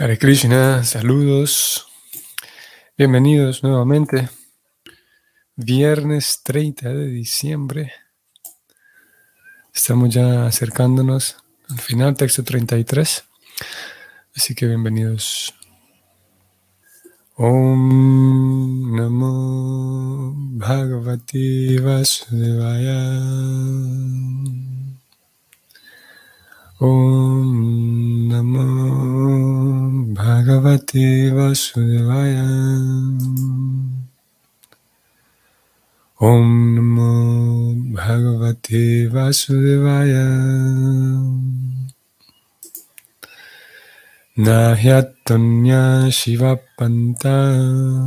Hare Krishna, saludos. Bienvenidos nuevamente. Viernes 30 de diciembre. Estamos ya acercándonos al final, texto 33. Así que bienvenidos. Om Namo Bhagavati Vasudevaya. Om Namo Bhagavate Vasudevaya. Om Namo Bhagavate Vasudevaya. Nahyatanya Shiva Panta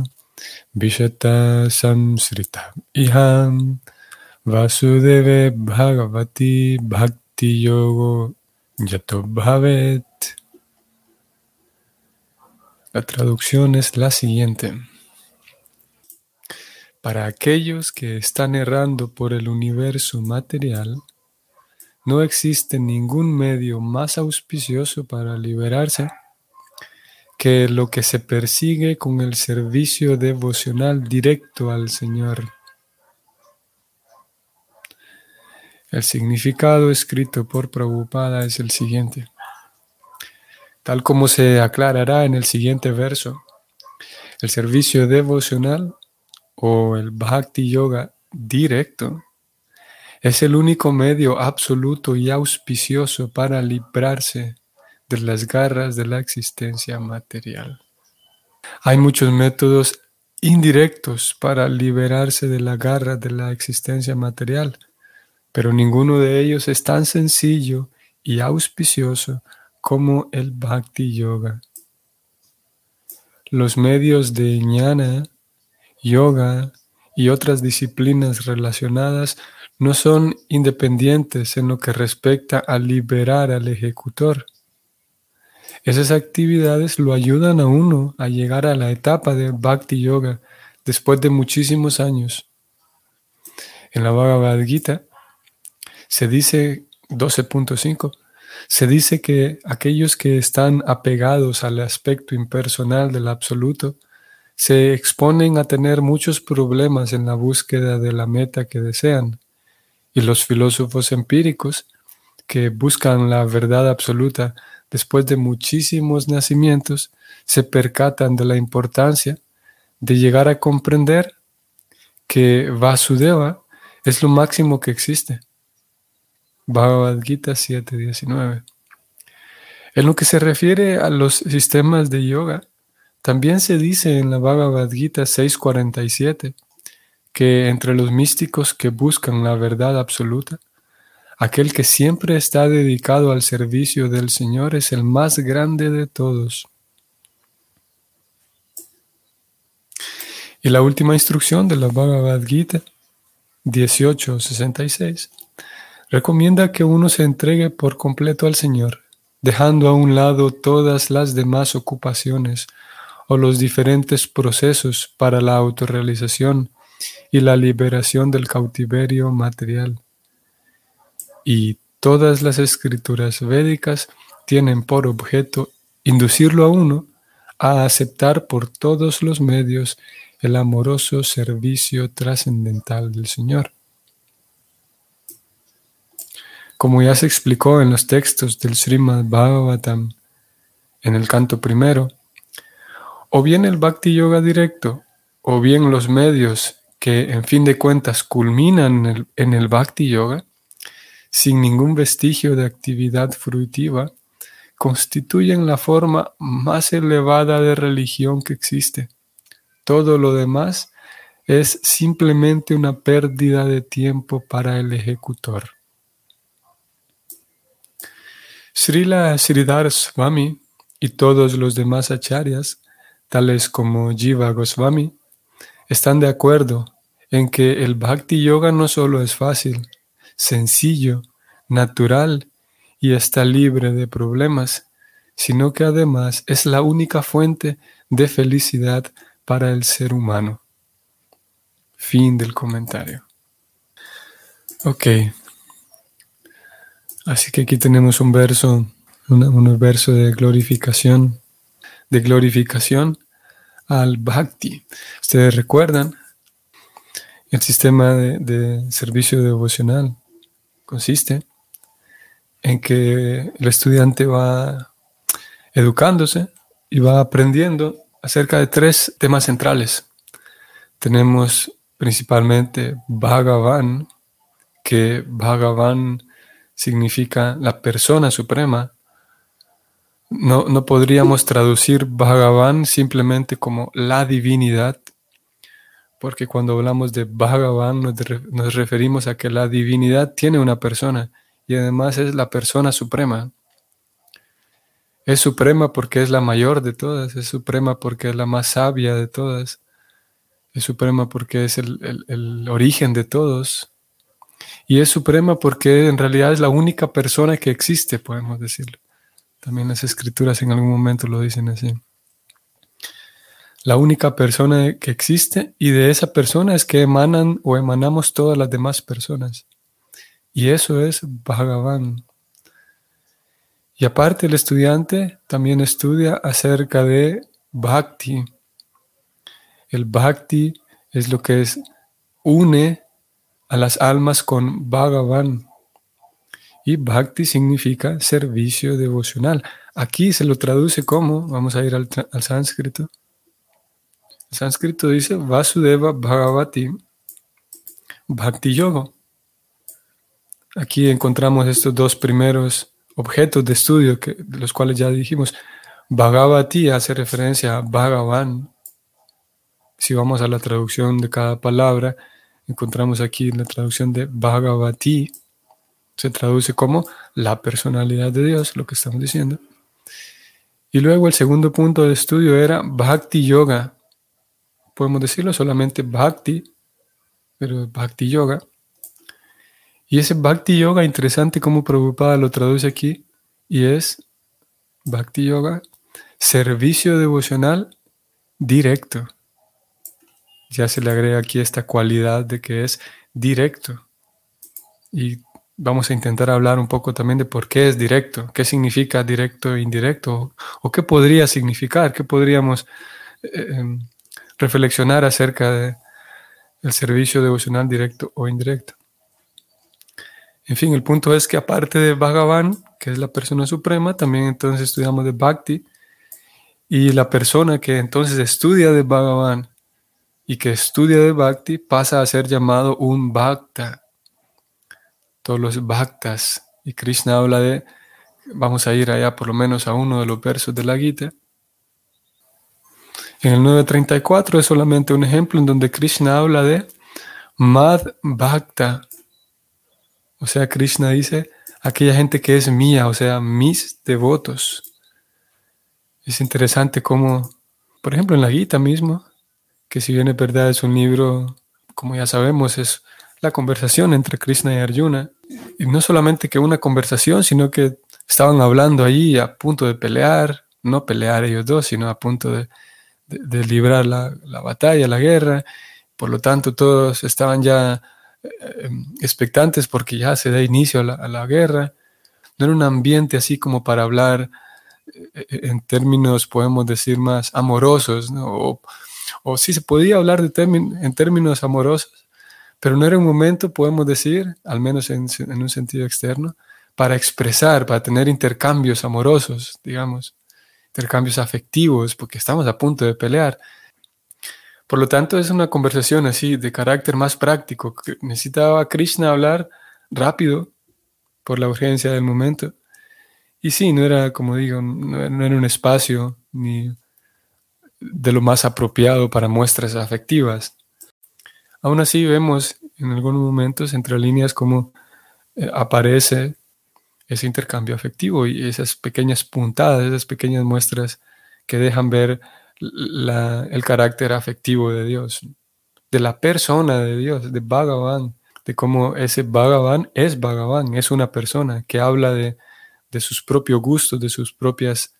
Vishata Samsrita Iham Vasudeve Bhagavati Bhakti Yogo Yato Bhavet. La traducción es la siguiente. Para aquellos que están errando por el universo material, no existe ningún medio más auspicioso para liberarse que lo que se persigue con el servicio devocional directo al Señor. El significado escrito por Prabhupada es el siguiente. Tal como se aclarará en el siguiente verso, el servicio devocional o el bhakti yoga directo es el único medio absoluto y auspicioso para librarse de las garras de la existencia material. Hay muchos métodos indirectos para liberarse de la garra de la existencia material pero ninguno de ellos es tan sencillo y auspicioso como el Bhakti Yoga. Los medios de jnana, yoga y otras disciplinas relacionadas no son independientes en lo que respecta a liberar al ejecutor. Esas actividades lo ayudan a uno a llegar a la etapa de Bhakti Yoga después de muchísimos años. En la Bhagavad Gita, se dice 12.5, se dice que aquellos que están apegados al aspecto impersonal del absoluto se exponen a tener muchos problemas en la búsqueda de la meta que desean. Y los filósofos empíricos que buscan la verdad absoluta después de muchísimos nacimientos se percatan de la importancia de llegar a comprender que Vasudeva es lo máximo que existe Bhagavad Gita 7.19. En lo que se refiere a los sistemas de yoga, también se dice en la Bhagavad Gita 6.47 que entre los místicos que buscan la verdad absoluta, aquel que siempre está dedicado al servicio del Señor es el más grande de todos. Y la última instrucción de la Bhagavad Gita 18.66 recomienda que uno se entregue por completo al Señor, dejando a un lado todas las demás ocupaciones o los diferentes procesos para la autorrealización y la liberación del cautiverio material. Y todas las escrituras védicas tienen por objeto inducirlo a uno a aceptar por todos los medios el amoroso servicio trascendental del Señor. Como ya se explicó en los textos del Srimad Bhagavatam en el canto primero, o bien el Bhakti Yoga directo, o bien los medios que en fin de cuentas culminan en el, Bhakti Yoga, sin ningún vestigio de actividad fruitiva, constituyen la forma más elevada de religión que existe. Todo lo demás es simplemente una pérdida de tiempo para el ejecutor. Srila Sridhar Swami y todos los demás acharyas, tales como Jiva Goswami, están de acuerdo en que el Bhakti Yoga no solo es fácil, sencillo, natural y está libre de problemas, sino que además es la única fuente de felicidad para el ser humano. Fin del comentario. Ok, Así que aquí tenemos un verso, un, verso de glorificación de glorificación al bhakti. Ustedes recuerdan el sistema de, servicio devocional consiste en que el estudiante va educándose y va aprendiendo acerca de tres temas centrales. Tenemos principalmente Bhagavan, que Bhagavan significa la persona suprema. No, no podríamos traducir Bhagavan simplemente como la divinidad, porque cuando hablamos de Bhagavan nos, referimos a que la divinidad tiene una persona y además es la persona suprema. Es suprema porque es la mayor de todas, es suprema porque es la más sabia de todas, es suprema porque es el, el origen de todos y es suprema porque en realidad es la única persona que existe, podemos decirlo. También las escrituras en algún momento lo dicen así la única persona que existe y de esa persona es que emanan o emanamos todas las demás personas. Y eso es Bhagavan. Y aparte el estudiante también estudia acerca de Bhakti. El Bhakti es lo que es, une a las almas con Bhagavan. Y Bhakti significa servicio devocional. Aquí se lo traduce como, vamos a ir al, al sánscrito, el sánscrito dice Vasudeva Bhagavati Bhakti Yoga. Aquí encontramos estos dos primeros objetos de estudio, que, de los cuales ya dijimos. Bhagavati hace referencia a Bhagavan. Si vamos a la traducción de cada palabra, encontramos aquí la traducción de Bhagavati. Se traduce como la personalidad de Dios, lo que estamos diciendo. Y luego el segundo punto de estudio era Bhakti Yoga podemos decirlo solamente bhakti, pero bhakti yoga. Y ese bhakti yoga, interesante como Prabhupada lo traduce aquí, y es bhakti yoga, servicio devocional directo. Ya se le agrega aquí esta cualidad de que es directo. Y vamos a intentar hablar un poco también de por qué es directo, qué significa directo e indirecto, o qué podría significar, qué podríamos eh, em, reflexionar acerca del servicio devocional directo o indirecto. En fin, el punto es que aparte de Bhagavan, que es la persona suprema, también entonces estudiamos de Bhakti, y la persona que entonces estudia de Bhagavan y que estudia de Bhakti pasa a ser llamado un Bhakta. Todos los Bhaktas. Y Krishna habla de, vamos a ir allá por lo menos a uno de los versos de la Gita, en el 934 es solamente un ejemplo en donde Krishna habla de Mad Bhakta. O sea, Krishna dice aquella gente que es mía, o sea, mis devotos. Es interesante cómo, por ejemplo, en la Gita mismo, que si bien es verdad es un libro, como ya sabemos, es la conversación entre Krishna y Arjuna. Y no solamente que una conversación, sino que estaban hablando allí a punto de pelear, no pelear ellos dos, sino a punto de de, librar la, batalla, la guerra. Por lo tanto, todos estaban ya eh, em, expectantes porque ya se da inicio a la, guerra. No era un ambiente así como para hablar eh, eh, en términos, podemos decir, más amorosos, o, o, sí se podía hablar de en términos amorosos, pero no era un momento, podemos decir, al menos en, un sentido externo, para expresar, para tener intercambios amorosos, digamos intercambios afectivos, porque estamos a punto de pelear. Por lo tanto, es una conversación así de carácter más práctico. Necesitaba Krishna hablar rápido por la urgencia del momento. Y sí, no era, como digo, no era un espacio ni de lo más apropiado para muestras afectivas. Aún así vemos en algunos momentos entre líneas como eh, aparece ese intercambio afectivo y esas pequeñas puntadas, esas pequeñas muestras que dejan ver el carácter afectivo de Dios, de la persona de Dios, de Bhagavan, de cómo ese Bhagavan es Bhagavan, es una persona que habla de, sus propios gustos, de sus propias,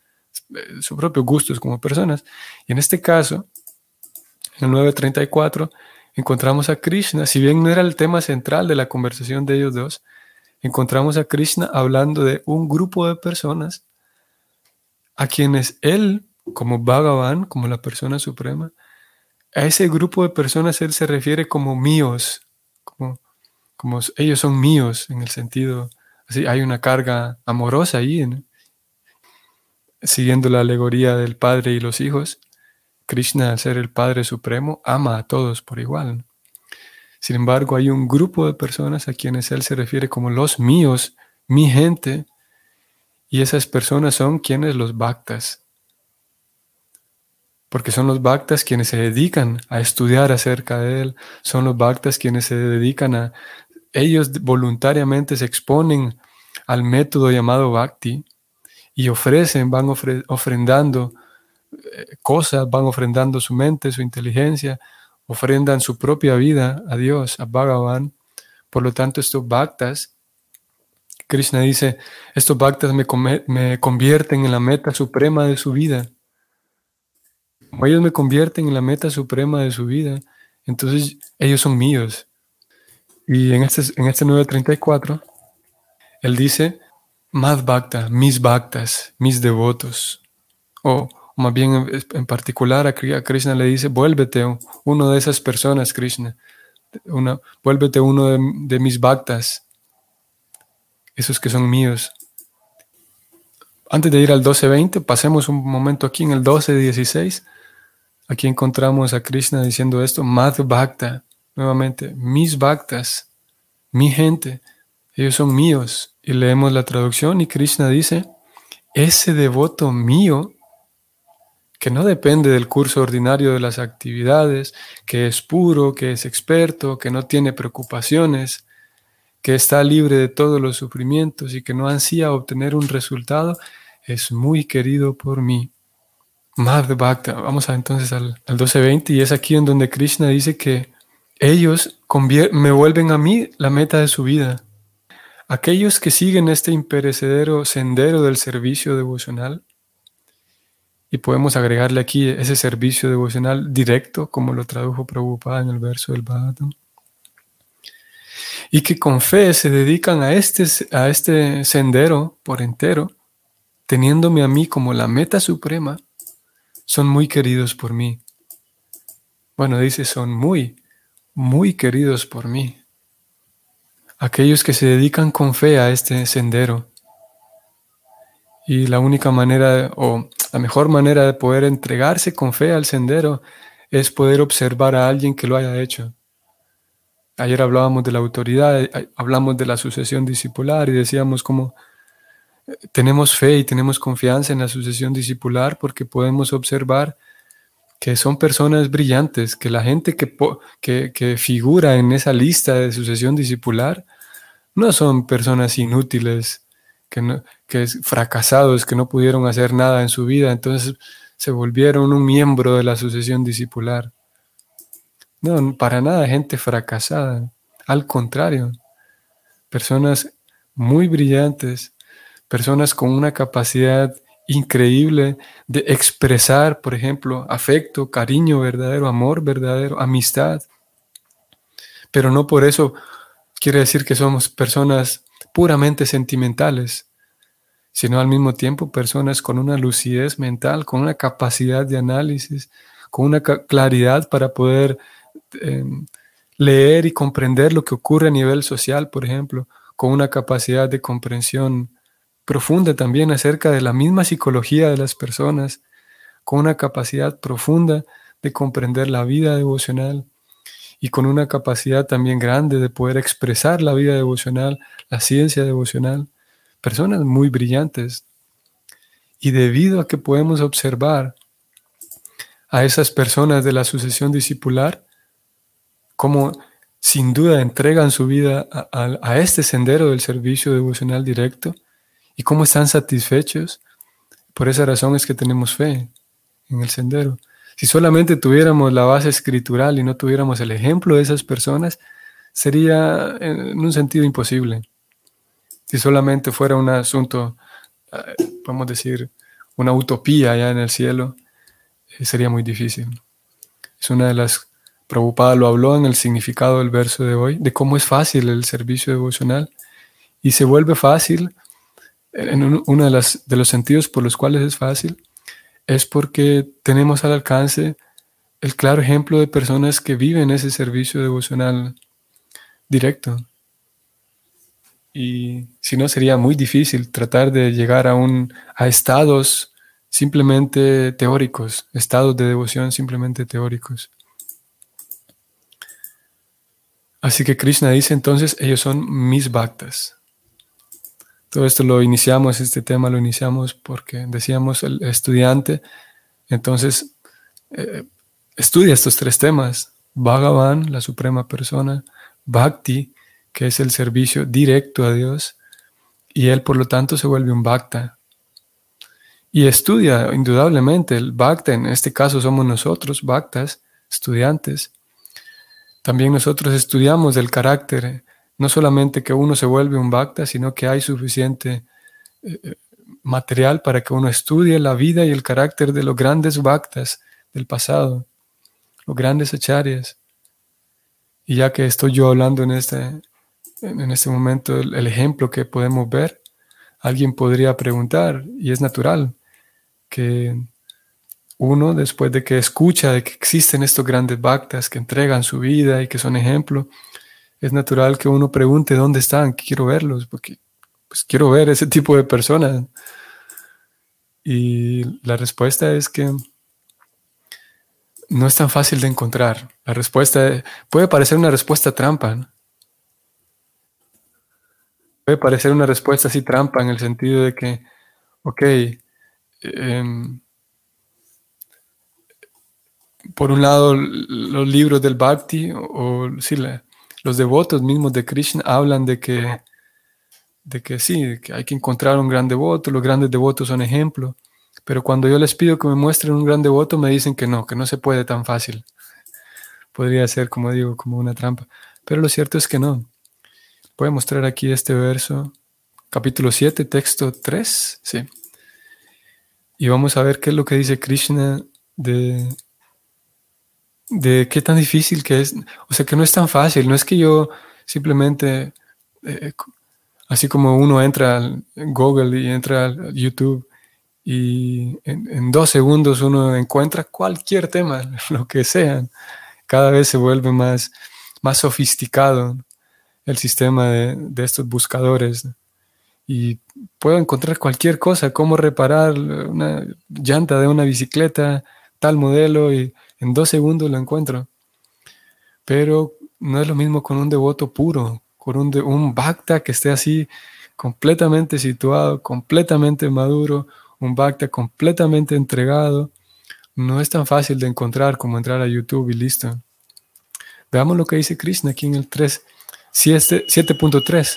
sus propios gustos como personas. Y en este caso, en el 934, encontramos a Krishna, si bien no era el tema central de la conversación de ellos dos, encontramos a Krishna hablando de un grupo de personas a quienes él como Bhagavan, como la persona suprema, a ese grupo de personas él se refiere como míos, como, como ellos son míos en el sentido, así hay una carga amorosa ahí, siguiendo la alegoría del padre y los hijos. Krishna, al ser el Padre Supremo, ama a todos por igual. Sin embargo, hay un grupo de personas a quienes Él se refiere como los míos, mi gente, y esas personas son quienes los bhaktas. Porque son los bhaktas quienes se dedican a estudiar acerca de Él, son los bhaktas quienes se dedican a, ellos voluntariamente se exponen al método llamado bhakti y ofrecen, van ofrendando eh, cosas, van ofrendando su mente, su inteligencia, ofrendan su propia vida a Dios, a Bhagavan. Por lo tanto, estos bhaktas, Krishna dice, estos bhaktas me, me convierten en la meta suprema de su vida. Como ellos me convierten en la meta suprema de su vida, entonces ellos son míos. Y en este, en este 934, él dice, Mad Bhakta, mis bhaktas, mis devotos. O más bien en particular a Krishna le dice, vuélvete uno de esas personas, Krishna. Una, vuélvete uno de, mis bhaktas, esos que son míos. Antes de ir al 12.20, pasemos un momento aquí en el 12.16. Aquí encontramos a Krishna diciendo esto, Mad Bhakta, nuevamente, mis bhaktas, mi gente, ellos son míos. Y leemos la traducción y Krishna dice, ese devoto mío que no depende del curso ordinario de las actividades, que es puro, que es experto, que no tiene preocupaciones, que está libre de todos los sufrimientos y que no ansía obtener un resultado, es muy querido por mí. Madh vamos a, entonces al, al 12.20 y es aquí en donde Krishna dice que ellos me vuelven a mí la meta de su vida. Aquellos que siguen este imperecedero sendero del servicio devocional y podemos agregarle aquí ese servicio devocional directo, como lo tradujo Prabhupada en el verso del Bhagavatam. Y que con fe se dedican a este, a este sendero por entero, teniéndome a mí como la meta suprema, son muy queridos por mí. Bueno, dice, son muy, muy queridos por mí. Aquellos que se dedican con fe a este sendero. Y la única manera, o la mejor manera de poder entregarse con fe al sendero es poder observar a alguien que lo haya hecho. Ayer hablábamos de la autoridad, eh, hablamos de la sucesión discipular y decíamos cómo eh, tenemos fe y tenemos confianza en la sucesión discipular porque podemos observar que son personas brillantes, que la gente que, que, que figura en esa lista de sucesión discipular no son personas inútiles, que, que fracasados, que no pudieron hacer nada en su vida, entonces se volvieron un miembro de la sucesión discipular. No, para nada gente fracasada, al contrario, personas muy brillantes, personas con una capacidad increíble de expresar, por ejemplo, afecto, cariño verdadero, amor verdadero, amistad. Pero no por eso quiere decir que somos personas puramente sentimentales, sino al mismo tiempo personas con una lucidez mental, con una capacidad de análisis, con una claridad para poder em, leer y comprender lo que ocurre a nivel social, por ejemplo, con una capacidad de comprensión profunda también acerca de la misma psicología de las personas, con una capacidad profunda de comprender la vida devocional y con una capacidad también grande de poder expresar la vida devocional, la ciencia devocional, personas muy brillantes. Y debido a que podemos observar a esas personas de la sucesión discipular, como sin duda entregan su vida a, a, este sendero del servicio devocional directo y cómo están satisfechos, por esa razón es que tenemos fe en el sendero. Si solamente tuviéramos la base escritural y no tuviéramos el ejemplo de esas personas, sería en un sentido imposible. Si solamente fuera un asunto, eh, podemos decir, una utopía allá en el cielo, eh, sería muy difícil. Es una de las, Prabhupada lo habló en el significado del verso de hoy, de cómo es fácil el servicio devocional y se vuelve fácil, en uno de, las, de los sentidos por los cuales es fácil, es porque tenemos al alcance el claro ejemplo de personas que viven ese servicio devocional directo. Y si no, sería muy difícil tratar de llegar a, un, a estados simplemente teóricos, estados de devoción simplemente teóricos. Así que Krishna dice entonces, ellos son mis bhaktas. Todo esto lo iniciamos, este tema lo iniciamos porque decíamos el estudiante, entonces eh, estudia estos tres temas, Bhagavan, la suprema persona, Bhakti, que es el servicio directo a Dios, y él por lo tanto se vuelve un Bhakta. Y estudia indudablemente el Bhakta, en este caso somos nosotros, Bhaktas, estudiantes. También nosotros estudiamos el carácter no solamente que uno se vuelve un bhakta, sino que hay suficiente eh, eh, material para que uno estudie la vida y el carácter de los grandes bhaktas del pasado, los grandes acharyas. Y ya que estoy yo hablando en este, en este momento, el, ejemplo que podemos ver, alguien podría preguntar, y es natural, que uno, después de que escucha de que existen estos grandes bhaktas que entregan su vida y que son ejemplo, es natural que uno pregunte dónde están, quiero verlos, porque pues, quiero ver ese tipo de personas. Y la respuesta es que no es tan fácil de encontrar. La respuesta puede parecer una respuesta trampa. Puede parecer una respuesta así trampa en el sentido de que, ok, em, por un lado los libros del Bhakti o, o la, los devotos mismos de Krishna hablan de que, de que sí, que hay que encontrar un gran devoto, los grandes devotos son ejemplo, pero cuando yo les pido que me muestren un gran devoto me dicen que no, que no se puede tan fácil. Podría ser, como digo, como una trampa, pero lo cierto es que no. Voy a mostrar aquí este verso, capítulo 7, texto 3, sí. Y vamos a ver qué es lo que dice Krishna de, de qué tan difícil que es, o sea, que no es tan fácil, no es que yo simplemente, eh, así como uno entra al Google y entra al YouTube y en, dos segundos uno encuentra cualquier tema, lo que sea, cada vez se vuelve más, más sofisticado el sistema de, de estos buscadores. Y puedo encontrar cualquier cosa, cómo reparar una llanta de una bicicleta, tal modelo, y en dos segundos lo encuentro. Pero no es lo mismo con un devoto puro, con un, un bhakta que esté así completamente situado, completamente maduro, un bhakta completamente entregado. No es tan fácil de encontrar como entrar a YouTube y listo. Veamos lo que dice Krishna aquí en el 3, 7.3.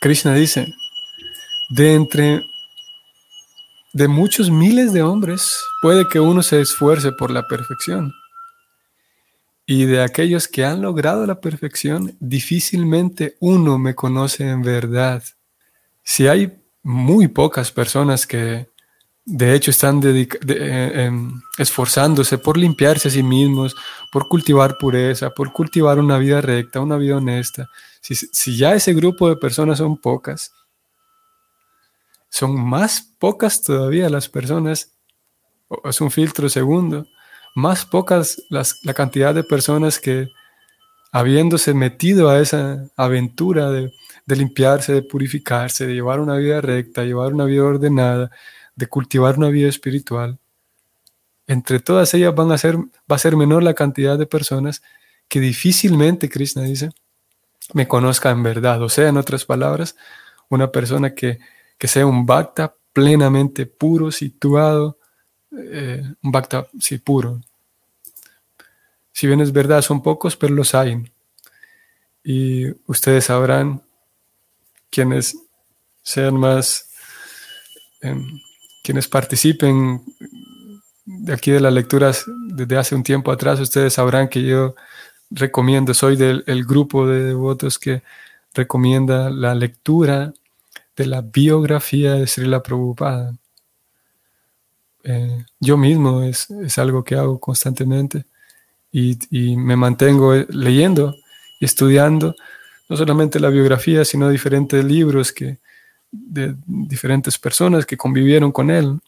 Krishna dice, de entre de muchos miles de hombres, puede que uno se esfuerce por la perfección. Y de aquellos que han logrado la perfección, difícilmente uno me conoce en verdad. Si hay muy pocas personas que de hecho están eh, em, esforzándose por limpiarse a sí mismos, por cultivar pureza, por cultivar una vida recta, una vida honesta, si, si ya ese grupo de personas son pocas, son más pocas todavía las personas, es un filtro segundo, más pocas las, la cantidad de personas que habiéndose metido a esa aventura de, de limpiarse, de purificarse, de llevar una vida recta, llevar una vida ordenada, de cultivar una vida espiritual, entre todas ellas van a ser, va a ser menor la cantidad de personas que difícilmente, Krishna dice, me conozca en verdad. O sea, en otras palabras, una persona que que sea un bhakta plenamente puro, situado, eh, un bhakta, sí, puro. Si bien es verdad, son pocos, pero los hay. Y ustedes sabrán quienes sean más, em, quienes participen de aquí de las lecturas desde hace un tiempo atrás, ustedes sabrán que yo recomiendo, soy del grupo de devotos que recomienda la lectura de la biografía de Srila Prabhupada. Eh, yo mismo es, algo que hago constantemente y, me mantengo eh, leyendo estudiando no solamente la biografía, sino diferentes libros que de diferentes personas que convivieron con él.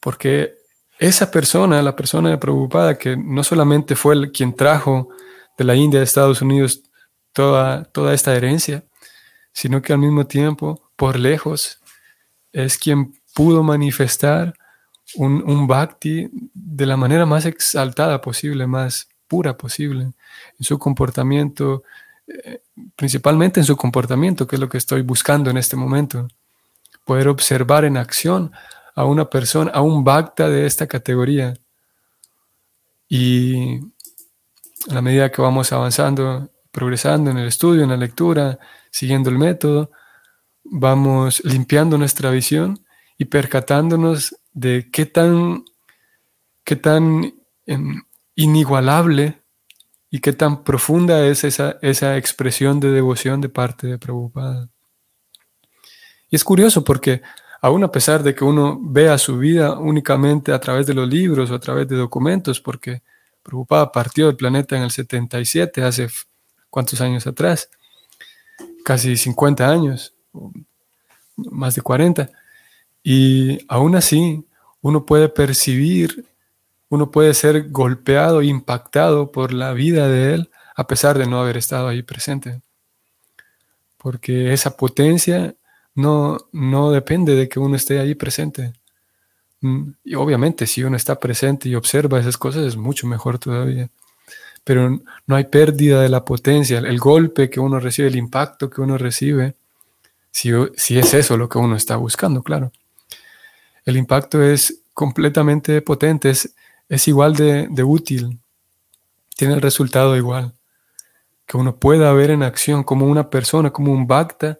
Porque esa persona, la persona de Prabhupada, que no solamente fue el, quien trajo de la India a Estados Unidos toda, toda esta herencia, sino que al mismo tiempo, por lejos, es quien pudo manifestar un, un bhakti de la manera más exaltada posible, más pura posible, en su comportamiento, eh, principalmente en su comportamiento, que es lo que estoy buscando en este momento. Poder observar en acción a una persona, a un bhakta de esta categoría. Y a la medida que vamos avanzando, progresando en el estudio, en la lectura, siguiendo el método, vamos limpiando nuestra visión y percatándonos de qué tan, qué tan em, inigualable y qué tan profunda es esa, esa expresión de devoción de parte de Prabhupada. Y es curioso porque aún a pesar de que uno vea su vida únicamente a través de los libros o a través de documentos, porque Prabhupada partió del planeta en el 77, hace cuántos años atrás, casi 50 años, más de 40, y aún así uno puede percibir, uno puede ser golpeado, impactado por la vida de él, a pesar de no haber estado ahí presente. Porque esa potencia no, no depende de que uno esté ahí presente. Mm, y obviamente si uno está presente y observa esas cosas es mucho mejor todavía. Pero no hay pérdida de la potencia, el golpe que uno recibe, el impacto que uno recibe, si, si es eso lo que uno está buscando, claro. El impacto es completamente potente, es, es igual de, de útil, tiene el resultado igual. Que uno pueda ver en acción como una persona, como un bhakta,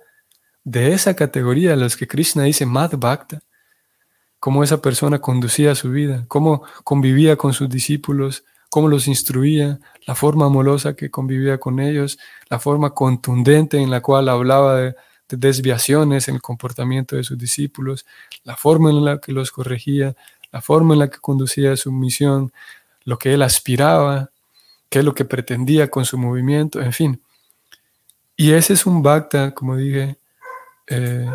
de esa categoría, los que Krishna dice Mad Bhakta, cómo esa persona conducía su vida, cómo convivía con sus discípulos, cómo los instruía, la forma amorosa que convivía con ellos, la forma contundente en la cual hablaba de, de desviaciones en el comportamiento de sus discípulos, la forma en la que los corregía, la forma en la que conducía su misión, lo que él aspiraba, qué es lo que pretendía con su movimiento, en fin. Y ese es un bhakta, como dije, eh,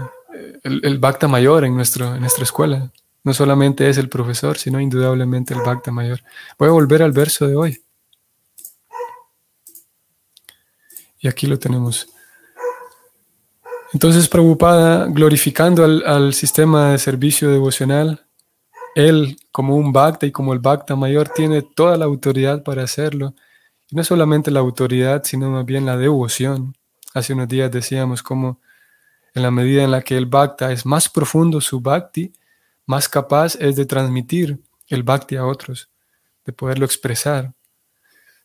el, el, Bhakta mayor en, nuestro, en nuestra escuela. No solamente es el profesor, sino indudablemente el Bhakta mayor. Voy a volver al verso de hoy. Y aquí lo tenemos. Entonces, Prabhupada, glorificando al, sistema de servicio devocional, él, como un Bhakta y como el Bhakta mayor, tiene toda la autoridad para hacerlo. Y no solamente la autoridad, sino más bien la devoción. Hace unos días decíamos cómo en la medida en la que el bhakta es más profundo su bhakti, más capaz es de transmitir el bhakti a otros, de poderlo expresar.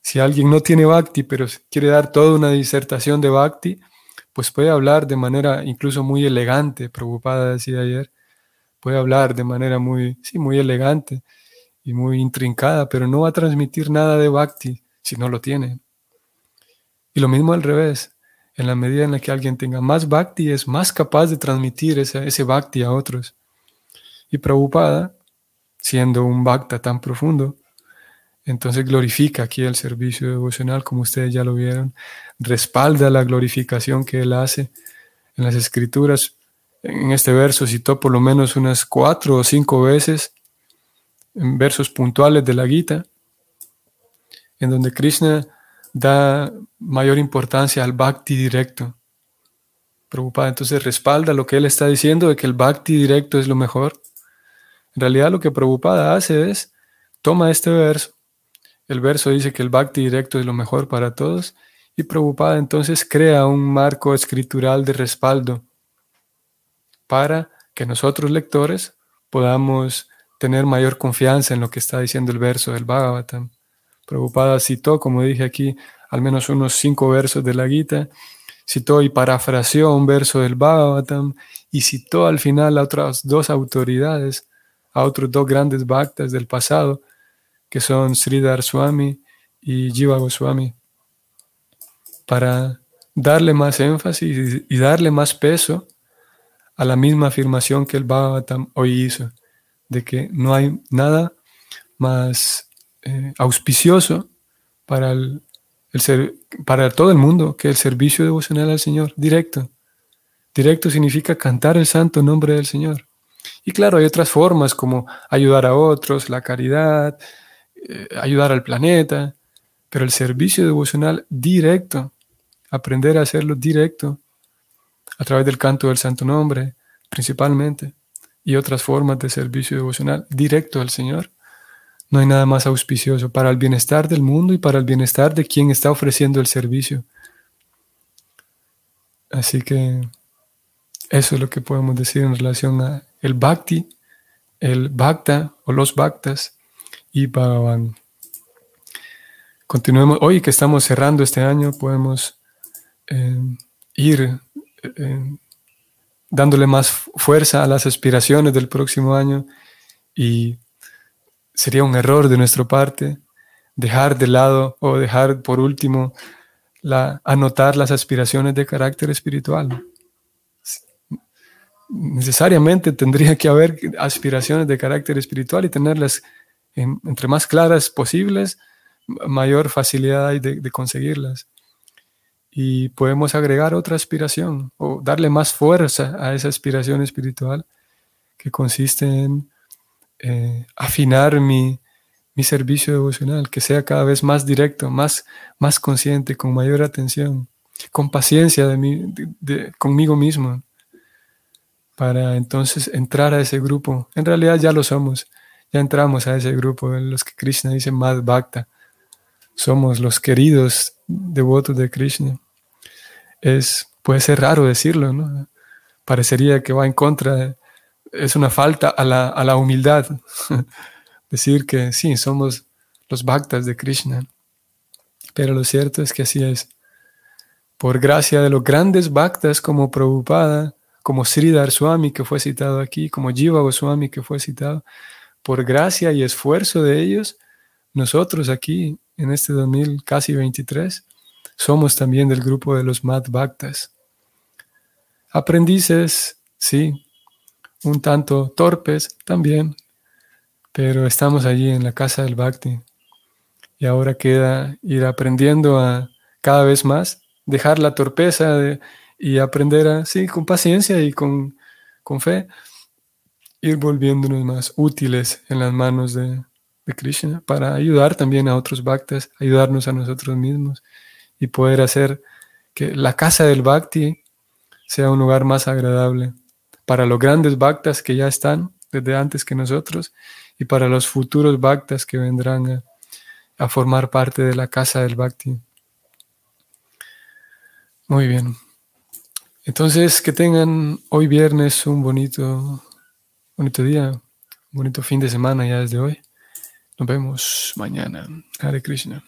Si alguien no tiene bhakti, pero quiere dar toda una disertación de bhakti, pues puede hablar de manera incluso muy elegante, preocupada decía ayer, puede hablar de manera muy, sí, muy elegante y muy intrincada, pero no va a transmitir nada de bhakti si no lo tiene. Y lo mismo al revés, en la medida en la que alguien tenga más bhakti, es más capaz de transmitir ese, ese bhakti a otros. Y Prabhupada, siendo un bhakta tan profundo, entonces glorifica aquí el servicio devocional, como ustedes ya lo vieron, respalda la glorificación que él hace en las escrituras. En este verso citó por lo menos unas cuatro o cinco veces en versos puntuales de la Gita, en donde Krishna da mayor importancia al bhakti directo. Preocupada, entonces respalda lo que él está diciendo de que el bhakti directo es lo mejor. En realidad lo que Prabhupada hace es, toma este verso, el verso dice que el bhakti directo es lo mejor para todos, y Prabhupada entonces crea un marco escritural de respaldo para que nosotros lectores podamos tener mayor confianza en lo que está diciendo el verso del Bhagavatam. Prabhupada citó, como dije aquí, al menos unos cinco versos de la Gita, citó y parafraseó un verso del Bhagavatam y citó al final a otras dos autoridades, a otros dos grandes bhaktas del pasado, que son Sridhar Swami y Jiva Goswami, para darle más énfasis y darle más peso a la misma afirmación que el Bhagavatam hoy hizo, de que no hay nada más eh, auspicioso para, el, el ser, para todo el mundo que el servicio devocional al Señor directo. Directo significa cantar el santo nombre del Señor. Y claro, hay otras formas como ayudar a otros, la caridad, eh, ayudar al planeta, pero el servicio devocional directo, aprender a hacerlo directo, a través del canto del santo nombre, principalmente, y otras formas de servicio devocional directo al Señor, no hay nada más auspicioso para el bienestar del mundo y para el bienestar de quien está ofreciendo el servicio. Así que eso es lo que podemos decir en relación a el bhakti, el bhakta o los bhaktas y Bhagavan. Continuemos, hoy que estamos cerrando este año, podemos eh, ir eh, dándole más fuerza a las aspiraciones del próximo año y sería un error de nuestra parte dejar de lado o dejar por último la, anotar las aspiraciones de carácter espiritual. Necesariamente tendría que haber aspiraciones de carácter espiritual y tenerlas entre más claras posibles, mayor facilidad hay de, conseguirlas. Y podemos agregar otra aspiración o darle más fuerza a esa aspiración espiritual que consiste en eh, afinar mi, servicio devocional, que sea cada vez más directo, más, más consciente, con mayor atención, con paciencia de, conmigo mismo, para entonces entrar a ese grupo. En realidad ya lo somos, ya entramos a ese grupo en los que Krishna dice Mad Bhakta. Somos los queridos devotos de Krishna. Es, puede ser raro decirlo, ¿no? Parecería que va en contra es una falta a la, humildad decir que sí, somos los bhaktas de Krishna. Pero lo cierto es que así es. Por gracia de los grandes bhaktas como Prabhupada, como Sridhar Swami que fue citado aquí, como Jiva Goswami que fue citado, por gracia y esfuerzo de ellos, nosotros aquí en este 2000 casi 23 somos también del grupo de los Mad Bhaktas. Aprendices, sí, un tanto torpes también, pero estamos allí en la casa del Bhakti. Y ahora queda ir aprendiendo a cada vez más, dejar la torpeza y aprender a, sí, con paciencia y con, con fe, ir volviéndonos más útiles en las manos de, de Krishna para ayudar también a otros bhaktas, ayudarnos a nosotros mismos y poder hacer que la casa del bhakti sea un lugar más agradable para los grandes bhaktas que ya están desde antes que nosotros y para los futuros bhaktas que vendrán a, formar parte de la casa del bhakti. Muy bien. Entonces, que tengan hoy viernes un bonito, bonito día, un bonito fin de semana ya desde hoy. Nos vemos mañana. Hare Krishna.